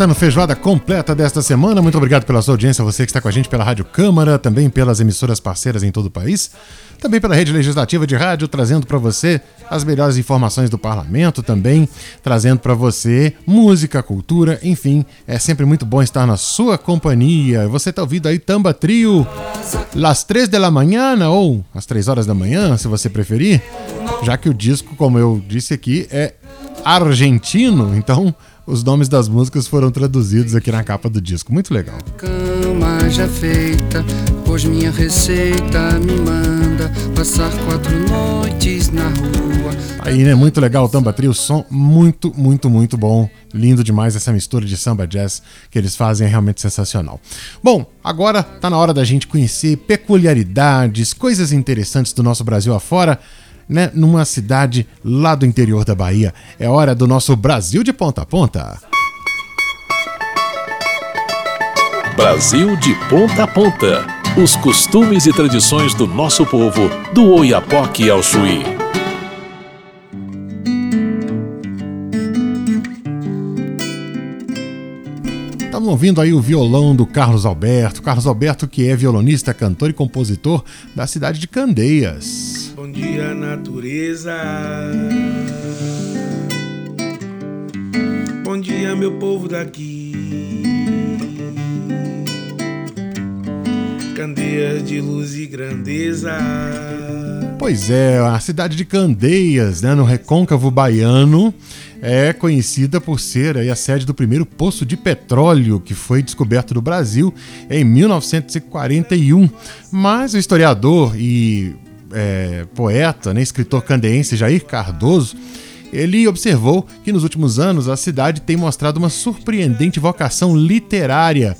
Está no Feijoada Completa desta semana. Muito obrigado pela sua audiência, você que está com a gente pela Rádio Câmara, também pelas emissoras parceiras em todo o país, também pela Rede Legislativa de Rádio, trazendo para você as melhores informações do parlamento, também trazendo para você música, cultura, enfim, é sempre muito bom estar na sua companhia. Você está ouvindo aí Tamba Trio, Las Três de la Manhã, ou às Três Horas da Manhã, se você preferir, já que o disco, como eu disse aqui, é argentino, então os nomes das músicas foram traduzidos aqui na capa do disco. Muito legal. Cama já feita, pois minha receita me manda passar quatro noites na rua. Aí, né? Muito legal o Tamba Trio, som muito, muito, muito bom. Lindo demais essa mistura de samba jazz que eles fazem, é realmente sensacional. Bom, agora tá na hora da gente conhecer peculiaridades, coisas interessantes do nosso Brasil afora né, numa cidade lá do interior da Bahia. É hora do nosso Brasil de ponta a ponta. Brasil de ponta a ponta. Os costumes e tradições do nosso povo, do Oiapoque ao Chuí. Estamos ouvindo aí o violão do Carlos Alberto. Carlos Alberto, que é violonista, cantor e compositor da cidade de Candeias. Bom dia, natureza. Bom dia, meu povo daqui. Candeias de luz e grandeza. Pois é, a cidade de Candeias, né, no recôncavo baiano, é conhecida por ser a sede do primeiro poço de petróleo que foi descoberto no Brasil em 1941. Mas o historiador e é, poeta, né, escritor candeense Jair Cardoso, ele observou que nos últimos anos a cidade tem mostrado uma surpreendente vocação literária.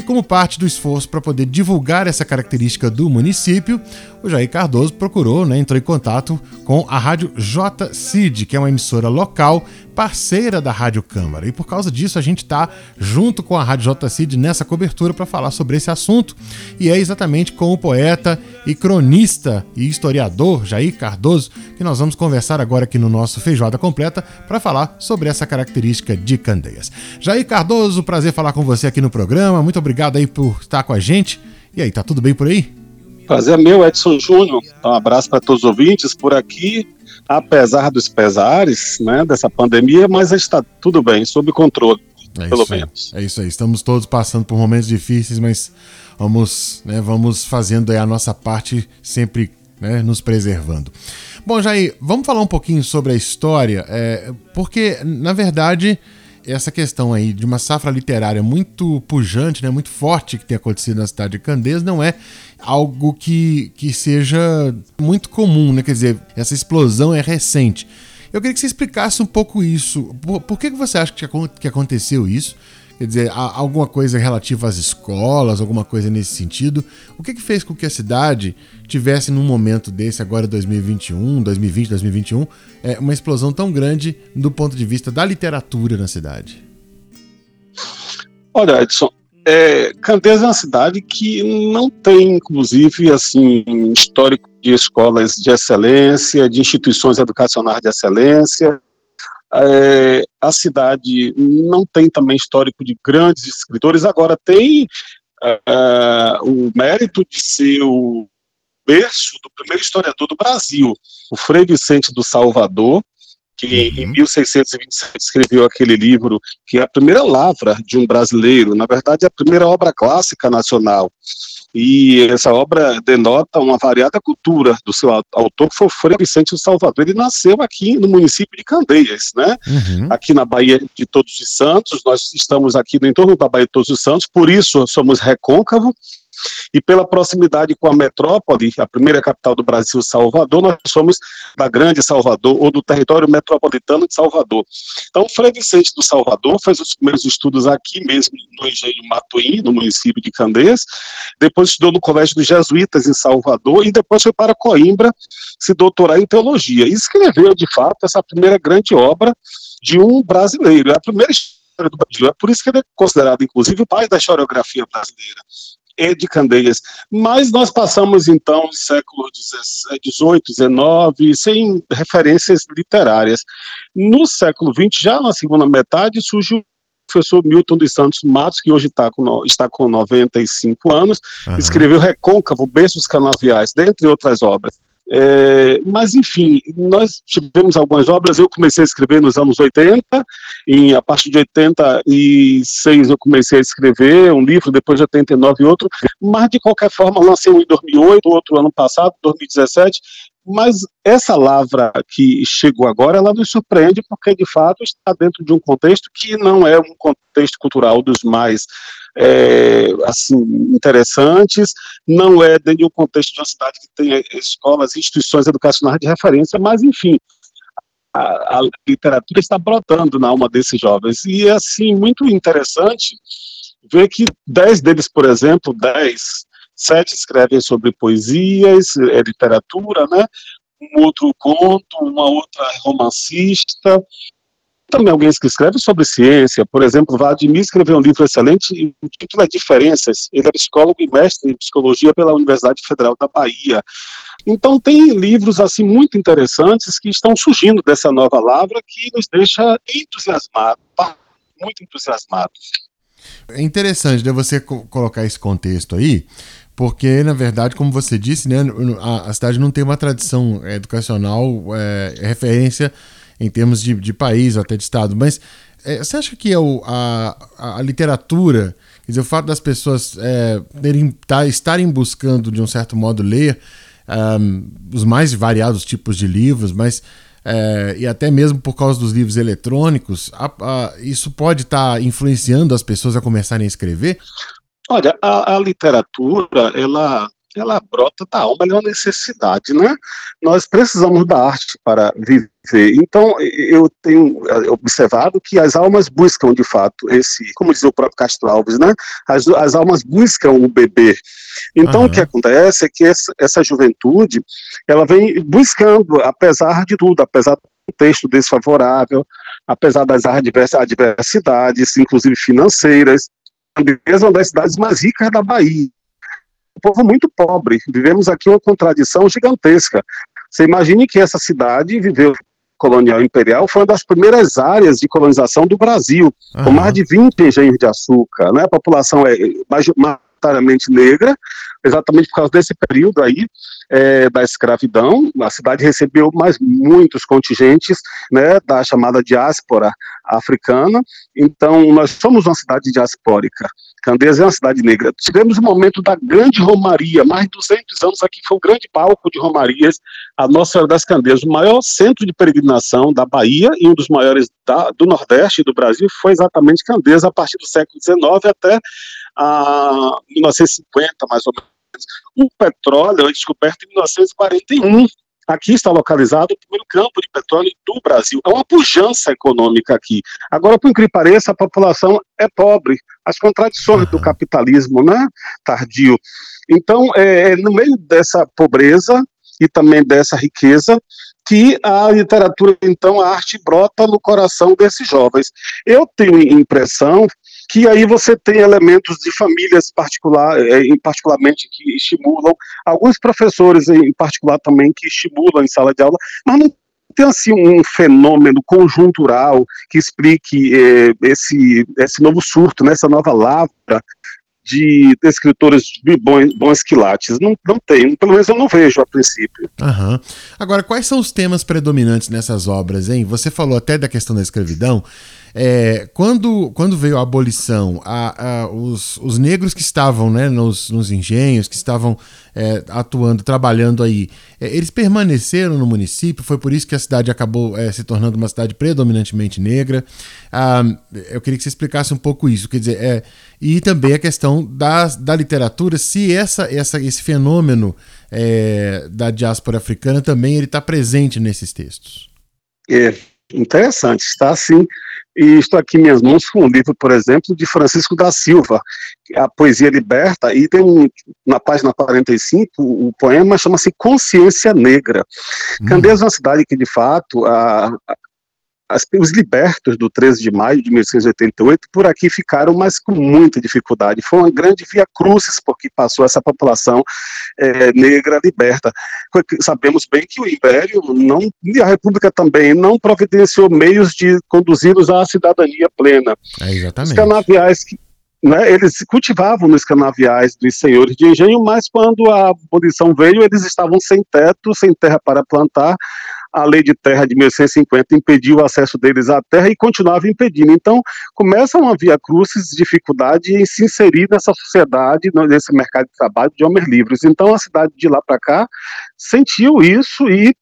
E como parte do esforço para poder divulgar essa característica do município, o Jair Cardoso procurou, né, entrou em contato com a rádio JCID, que é uma emissora local parceira da Rádio Câmara. E por causa disso, a gente está junto com a Rádio JCID nessa cobertura para falar sobre esse assunto. E é exatamente com o poeta e cronista e historiador Jair Cardoso que nós vamos conversar agora aqui no nosso Feijoada Completa para falar sobre essa característica de Candeias. Jair Cardoso, prazer falar com você aqui no programa. Muito obrigado aí por estar com a gente. E aí, tá tudo bem por aí? Prazer é meu, Edson Júnior. Um abraço para todos os ouvintes por aqui apesar dos pesares né, dessa pandemia, mas está tudo bem, sob controle, é pelo menos. É isso aí, estamos todos passando por momentos difíceis, mas vamos, né, vamos fazendo a nossa parte sempre né, nos preservando. Bom, Jair, vamos falar um pouquinho sobre a história, é, porque, na verdade, essa questão aí de uma safra literária muito pujante, né, muito forte que tem acontecido na cidade de Candeias não é algo que, que seja muito comum, né? Quer dizer, essa explosão é recente. Eu queria que você explicasse um pouco isso. Por, por que, que você acha que, que aconteceu isso? Quer dizer, alguma coisa relativa às escolas, alguma coisa nesse sentido? O que, que fez com que a cidade tivesse, num momento desse, agora 2021, 2020, 2021, é, uma explosão tão grande do ponto de vista da literatura na cidade? Olha, Edson, é, Candeias é uma cidade que não tem, inclusive, assim, histórico de escolas de excelência, de instituições educacionais de excelência. É, a cidade não tem também histórico de grandes escritores, agora tem é, o mérito de ser o berço do primeiro historiador do Brasil, o Frei Vicente do Salvador, que em 1627 uhum. escreveu aquele livro que é a primeira lavra de um brasileiro, na verdade é a primeira obra clássica nacional. E essa obra denota uma variada cultura do seu autor, que foi Frei Vicente do Salvador. Ele nasceu aqui no município de Candeias, né? Uhum. Aqui na Bahia de Todos os Santos. Nós estamos aqui no entorno da Bahia de Todos os Santos, por isso somos recôncavo e pela proximidade com a metrópole, a primeira capital do Brasil, Salvador, nós somos da Grande Salvador, ou do território metropolitano de Salvador. Então, Frei Vicente do Salvador fez os primeiros estudos aqui mesmo, no Engenho Matuim, no município de Candeias, depois estudou no Colégio dos Jesuítas, em Salvador, e depois foi para Coimbra se doutorar em teologia. E escreveu, de fato, essa primeira grande obra de um brasileiro. É a primeira história do Brasil. É por isso que ele é considerado, inclusive, o pai da historiografia brasileira é de Candeias. Mas nós passamos, então, o século XVIII, XIX, sem referências literárias. No século XX, já na segunda metade, surge o professor Milton dos Santos Matos, que hoje tá com, está com 95 anos, uhum. escreveu Recôncavo, Berços Canaviais, dentre outras obras. É, mas, enfim, nós tivemos algumas obras. Eu comecei a escrever nos anos 80, e a partir de 86 eu comecei a escrever um livro, depois de 89 outro, mas de qualquer forma lancei um em 2008, outro ano passado, 2017, mas essa lavra que chegou agora, ela nos surpreende porque, de fato, está dentro de um contexto que não é um contexto cultural dos mais é, assim, interessantes, não é dentro de um contexto de uma cidade que tem escolas, instituições educacionais de referência, mas, enfim, a, a literatura está brotando na alma desses jovens. E é, assim, muito interessante ver que dez deles, por exemplo, dez sete escrevem sobre poesias, é, literatura, né? Um outro conto, uma outra romancista. Também alguém que escreve sobre ciência, por exemplo, Vladimir escreveu um livro excelente, o título é Diferenças. Ele é psicólogo e mestre em psicologia pela Universidade Federal da Bahia. Então tem livros assim muito interessantes que estão surgindo dessa nova lavra que nos deixa entusiasmados, muito entusiasmados. É interessante né, você colocar esse contexto aí, porque, na verdade, como você disse, né, a, a cidade não tem uma tradição educacional é, referência em termos de, de país até de estado. Mas é, você acha que é o, a, a literatura, quer dizer, o fato das pessoas é, terem, tá, estarem buscando, de um certo modo, ler um, os mais variados tipos de livros, mas é, e até mesmo por causa dos livros eletrônicos, a, a, isso pode estar tá influenciando as pessoas a começarem a escrever? Olha, a, a literatura, ela ela brota da alma, ela é uma necessidade, né? Nós precisamos da arte para viver. Então, eu tenho observado que as almas buscam, de fato, esse, como diz o próprio Castro Alves, né? As, as almas buscam o bebê. Então, uhum. o que acontece é que essa, essa juventude, ela vem buscando, apesar de tudo, apesar do contexto desfavorável, apesar das adversidades, inclusive financeiras, uma das cidades mais ricas da Bahia. Povo muito pobre. Vivemos aqui uma contradição gigantesca. Você imagine que essa cidade viveu colonial imperial foi uma das primeiras áreas de colonização do Brasil, uhum. com mais de 20 engenhos de açúcar. Né? A população é majoritariamente negra, exatamente por causa desse período aí é, da escravidão. A cidade recebeu mais muitos contingentes né, da chamada diáspora africana. Então, nós somos uma cidade diaspórica. Candeias é uma cidade negra. Tivemos o um momento da grande romaria, mais de 200 anos aqui, foi um grande palco de romarias, a Nossa Senhora das Candeias, o maior centro de peregrinação da Bahia e um dos maiores da, do Nordeste do Brasil foi exatamente Candeias, a partir do século XIX até a 1950, mais ou O petróleo é descoberto em 1941. Aqui está localizado o primeiro campo de petróleo do Brasil. É uma pujança econômica aqui. Agora, por incrível que pareça, a população é pobre. As contradições do capitalismo né, tardio. Então, é, é no meio dessa pobreza e também dessa riqueza, que a literatura, então, a arte brota no coração desses jovens. Eu tenho impressão que aí você tem elementos de famílias particular, é, em particularmente que estimulam, alguns professores em particular também que estimulam em sala de aula, mas não tem assim um fenômeno conjuntural que explique é, esse, esse novo surto, né, essa nova lavra de escritores de bons, bons quilates. Não, não tem, pelo menos eu não vejo a princípio. Uhum. Agora, quais são os temas predominantes nessas obras, hein? Você falou até da questão da escravidão. É, quando, quando veio a abolição, a, a, os, os negros que estavam né, nos, nos engenhos, que estavam é, atuando, trabalhando aí, é, eles permaneceram no município, foi por isso que a cidade acabou é, se tornando uma cidade predominantemente negra. Ah, eu queria que você explicasse um pouco isso, quer dizer, é, e também a questão da, da literatura, se essa, essa, esse fenômeno é, da diáspora africana também ele está presente nesses textos. É interessante, está sim e estou aqui em minhas mãos com um livro, por exemplo, de Francisco da Silva, A Poesia Liberta, e tem um, na página 45, o poema chama-se Consciência Negra. Hum. Candeias é uma cidade que, de fato, a, as, os libertos do 13 de maio de 1888 por aqui ficaram, mas com muita dificuldade. Foi uma grande via crucis porque passou essa população é, negra liberta. Sabemos bem que o Império não, e a República também não providenciou meios de conduzi-los à cidadania plena. É, exatamente. Os canaviais que né, eles cultivavam nos canaviais dos senhores de engenho, mas quando a abolição veio, eles estavam sem teto, sem terra para plantar, a lei de terra de 1850 impediu o acesso deles à terra e continuava impedindo. Então, começa uma via crucis dificuldade em se inserir nessa sociedade, nesse mercado de trabalho de homens livres. Então, a cidade de lá para cá sentiu isso e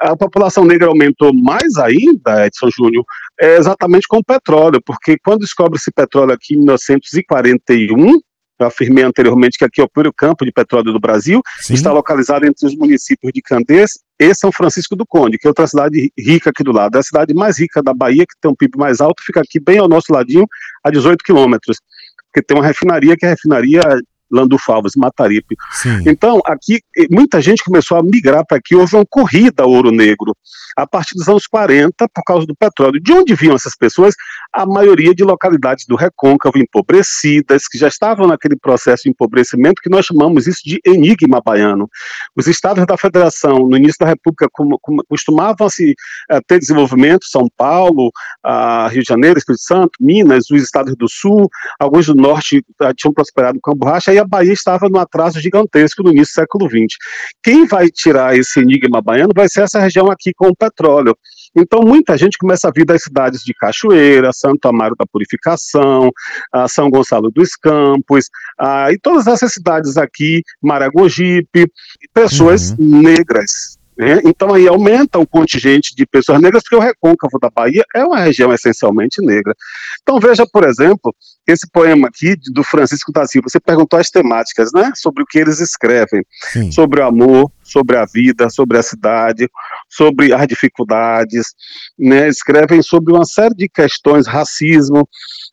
a população negra aumentou mais ainda, Edson Júnior, é exatamente com o petróleo, porque quando descobre-se petróleo aqui em 1941, eu afirmei anteriormente que aqui é o primeiro campo de petróleo do Brasil, Sim. está localizado entre os municípios de Candês e São Francisco do Conde, que é outra cidade rica aqui do lado. É a cidade mais rica da Bahia, que tem um PIB mais alto, fica aqui bem ao nosso ladinho, a 18 quilômetros, porque tem uma refinaria que é a refinaria Landufalvas, Mataripe. Sim. Então, aqui, muita gente começou a migrar para aqui, houve uma corrida ao ouro negro a partir dos anos 40 por causa do petróleo. De onde vinham essas pessoas? A maioria de localidades do recôncavo empobrecidas, que já estavam naquele processo de empobrecimento que nós chamamos isso de enigma baiano. Os estados da federação, no início da república, costumavam se uh, ter desenvolvimento, São Paulo, uh, Rio de Janeiro, Espírito Santo, Minas, os estados do sul, alguns do norte uh, tinham prosperado com a borracha, e a Bahia estava num atraso gigantesco no início do século XX. Quem vai tirar esse enigma baiano vai ser essa região aqui com o petróleo. Então, muita gente começa a vir das cidades de Cachoeira, Santo Amaro da Purificação, São Gonçalo dos Campos, e todas essas cidades aqui, Maragogipe, pessoas uhum. negras, né? Então aí aumenta o contingente de pessoas negras, porque o recôncavo da Bahia é uma região essencialmente negra. Então veja, por exemplo, esse poema aqui do Francisco da Silva, você perguntou as temáticas, né? Sobre o que eles escrevem, Sim. sobre o amor, sobre a vida, sobre a cidade, sobre as dificuldades, né? Escrevem sobre uma série de questões, racismo,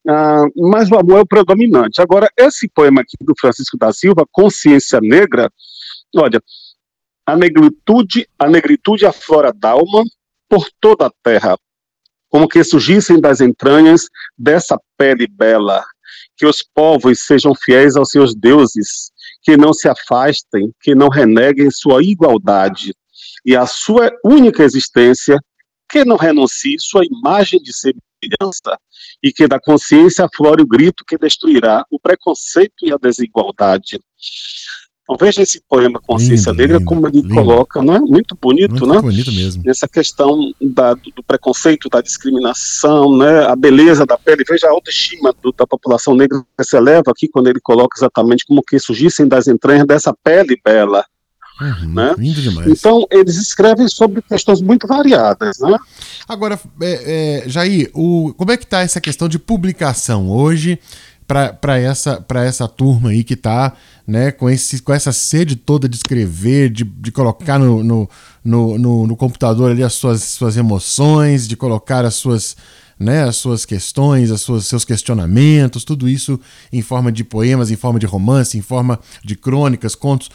ah, mas o amor é o predominante. Agora, esse poema aqui do Francisco da Silva, Consciência Negra, olha, a negritude, a negritude aflora d'alma por toda a terra, como que surgissem das entranhas dessa pele bela, que os povos sejam fiéis aos seus deuses, que não se afastem, que não reneguem sua igualdade e a sua única existência, que não renuncie sua imagem de semelhança e que da consciência aflore o grito que destruirá o preconceito e a desigualdade. Então veja esse poema Consciência lindo, Negra, lindo, como ele lindo. coloca, não é? Muito bonito, Muito né? bonito mesmo. Essa questão da, do, do, preconceito, da discriminação, né? A beleza da pele, veja a autoestima do, da população negra que se eleva aqui quando ele coloca exatamente como que surgissem das entranhas dessa pele bela. Uhum, né? Lindo demais. Então, eles escrevem sobre questões muito variadas. Né? Agora, é, é, Jair, o, como é que está essa questão de publicação hoje para essa, essa turma aí que está né, com, esse, com essa sede toda de escrever, de, de colocar no, no, no, no, no computador ali as suas, suas emoções, de colocar as suas, né, as suas questões, as suas, seus questionamentos, tudo isso em forma de poemas, em forma de romance, em forma de crônicas, contos.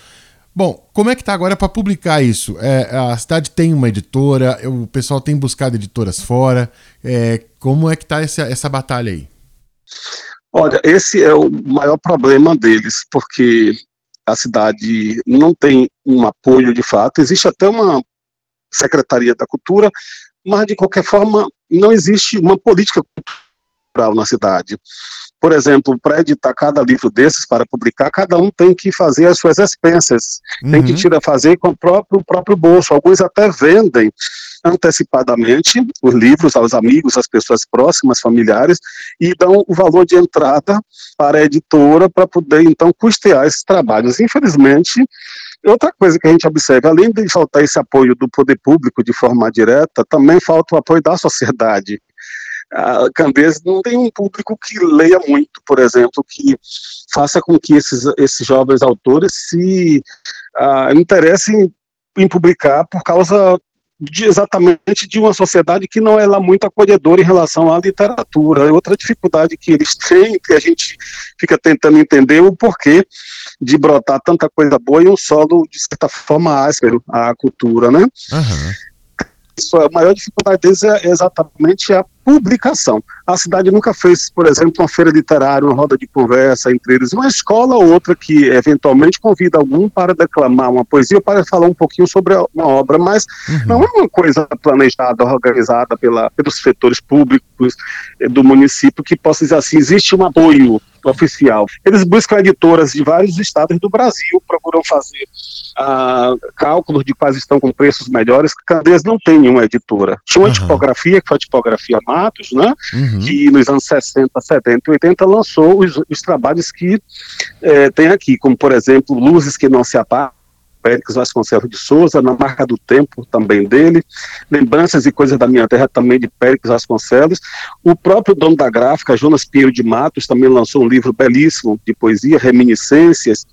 Bom, como é que tá agora para publicar isso? É, a cidade tem uma editora, o pessoal tem buscado editoras fora. É, como é que tá essa, essa batalha aí? Olha, esse é o maior problema deles, porque a cidade não tem um apoio de fato. Existe até uma Secretaria da Cultura, mas de qualquer forma não existe uma política cultural na cidade. Por exemplo, para editar cada livro desses, para publicar, cada um tem que fazer as suas expensas, uhum. tem que uhum. tirar, fazer com o próprio, o próprio bolso. Alguns até vendem antecipadamente os livros aos amigos, às pessoas próximas, familiares, e dão o valor de entrada para a editora para poder, então, custear esses trabalhos. Infelizmente, Outra coisa que a gente observa, além de faltar esse apoio do poder público de forma direta, também falta o apoio da sociedade. A Candês não tem um público que leia muito, por exemplo, que faça com que esses, esses jovens autores se uh, interessem em publicar por causa de, exatamente de uma sociedade que não é lá muito acolhedora em relação à literatura. É outra dificuldade que eles têm, que a gente fica tentando entender o porquê de brotar tanta coisa boa em um solo, de certa forma, áspero, a cultura, né? Uhum. a maior dificuldade deles é exatamente a publicação. A cidade nunca fez, por exemplo, uma feira literária, uma roda de conversa entre eles, uma escola ou outra que eventualmente convida algum para declamar uma poesia, para falar um pouquinho sobre uma obra, mas uhum. não é uma coisa planejada, organizada pela, pelos setores públicos eh, do município que possa dizer assim, existe um apoio oficial. Eles buscam editoras de vários estados do Brasil, procuram fazer uh, cálculos de quais estão com preços melhores. Candeias não tem nenhuma editora. Tinha uma uhum. tipografia, que foi a tipografia Matos, né? Uhum. Que nos anos 60, 70 e 80 lançou os, os trabalhos que eh, tem aqui, como por exemplo, Luzes que não se apagam Péricles Vasconcelos de Souza, na marca do tempo também dele, Lembranças e Coisas da Minha Terra também de Péricles Vasconcelos. O próprio dono da gráfica, Jonas Pinheiro de Matos, também lançou um livro belíssimo de poesia, Reminiscências.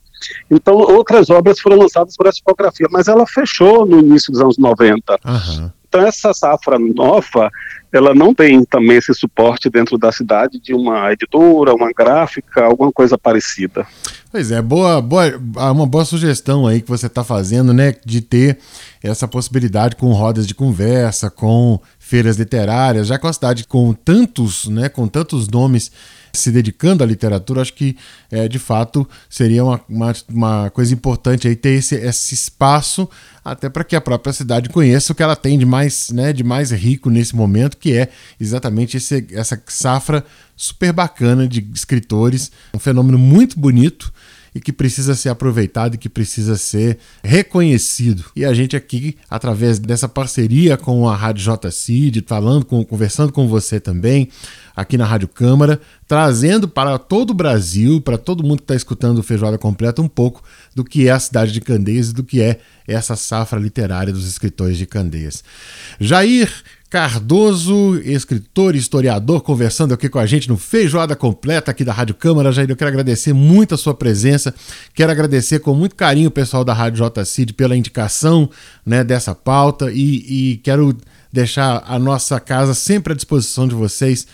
Então, outras obras foram lançadas por essa tipografia, mas ela fechou no início dos anos 90. Uhum. Então, essa safra nova, ela não tem também esse suporte dentro da cidade de uma editora, uma gráfica, alguma coisa parecida. Pois é, boa, boa, uma boa sugestão aí que você está fazendo, né, de ter essa possibilidade com rodas de conversa, com feiras literárias, já com a cidade com tantos, né, com tantos nomes se dedicando à literatura, acho que é, de fato seria uma, uma, uma, coisa importante aí ter esse, esse espaço até para que a própria cidade conheça o que ela tem de mais, né, de mais rico nesse momento, que é exatamente esse, essa safra super bacana de escritores, um fenômeno muito bonito e que precisa ser aproveitado e que precisa ser reconhecido. E a gente aqui, através dessa parceria com a Rádio JCID, falando, com, conversando com você também, aqui na Rádio Câmara, trazendo para todo o Brasil, para todo mundo que está escutando o Feijoada Completa, um pouco do que é a cidade de Candeias e do que é essa safra literária dos escritores de Candeias. Jair Cardoso, escritor e historiador, conversando aqui com a gente no Feijoada Completa aqui da Rádio Câmara. Jair, eu quero agradecer muito a sua presença. Quero agradecer com muito carinho o pessoal da Rádio JCid pela indicação né, dessa pauta e, e quero deixar a nossa casa sempre à disposição de vocês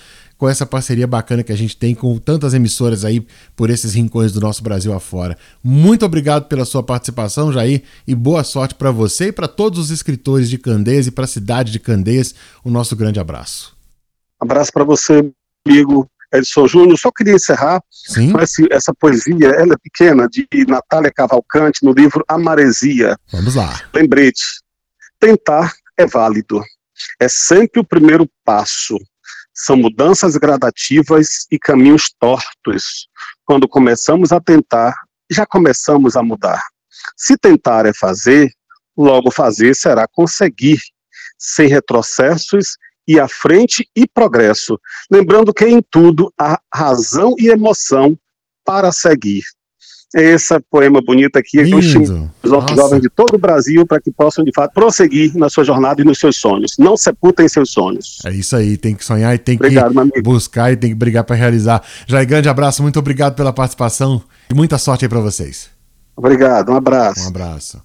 com essa parceria bacana que a gente tem com tantas emissoras aí por esses rincões do nosso Brasil afora. Muito obrigado pela sua participação, Jair, e boa sorte para você e para todos os escritores de Candeias e para a cidade de Candeias. O nosso grande abraço. Abraço para você, amigo Edson Júnior. Só queria encerrar Sim? com esse, essa poesia, ela é pequena, de Natália Cavalcante, no livro Amaresia. Vamos lá. Lembrete: tentar é válido. É sempre o primeiro passo são mudanças gradativas e caminhos tortos. Quando começamos a tentar, já começamos a mudar. Se tentar é fazer, logo fazer será conseguir, sem retrocessos e à frente e progresso. Lembrando que em tudo há razão e emoção para seguir esse poema bonito aqui. Lindo. Eu estimo os nossos jovens de todo o Brasil para que possam, de fato, prosseguir na sua jornada e nos seus sonhos. Não sepultem seus sonhos. É isso aí, tem que sonhar e tem obrigado, que buscar e tem que brigar para realizar. Jair, grande abraço, muito obrigado pela participação e muita sorte aí para vocês. Obrigado, um abraço. Um abraço.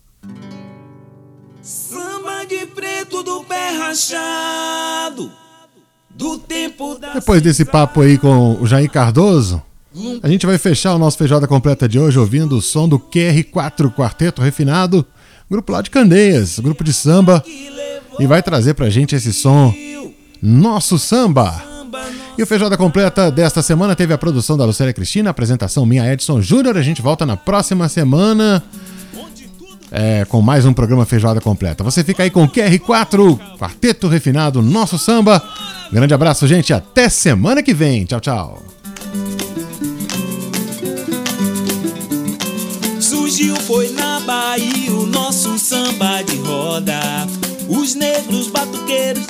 Samba de preto do pé rachado. Do tempo da Depois desse papo aí com o Jair Cardoso, a gente vai fechar o nosso Feijoada Completa de hoje ouvindo o som do QR4 Quarteto Refinado, grupo lá de Candeias, grupo de samba, e vai trazer pra gente esse som Nosso Samba. E o Feijoada Completa desta semana teve a produção da Lucélia Cristina, apresentação minha Edson Júnior. A gente volta na próxima semana é, com mais um programa Feijoada Completa. Você fica aí com o QR4, Quarteto Refinado, Nosso Samba. Grande abraço, gente. Até semana que vem. Tchau, tchau. Foi na Bahia o nosso samba de roda. Os negros batuqueiros,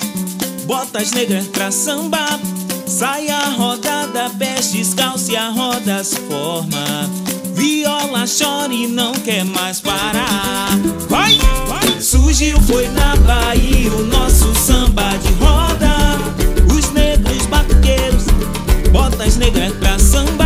botas negras pra samba. Sai a rodada, pés descalço e a roda se forma. Viola chora e não quer mais parar. Vai, vai! Surgiu foi na Bahia o nosso samba de roda. Os negros batuqueiros, botas negras pra samba.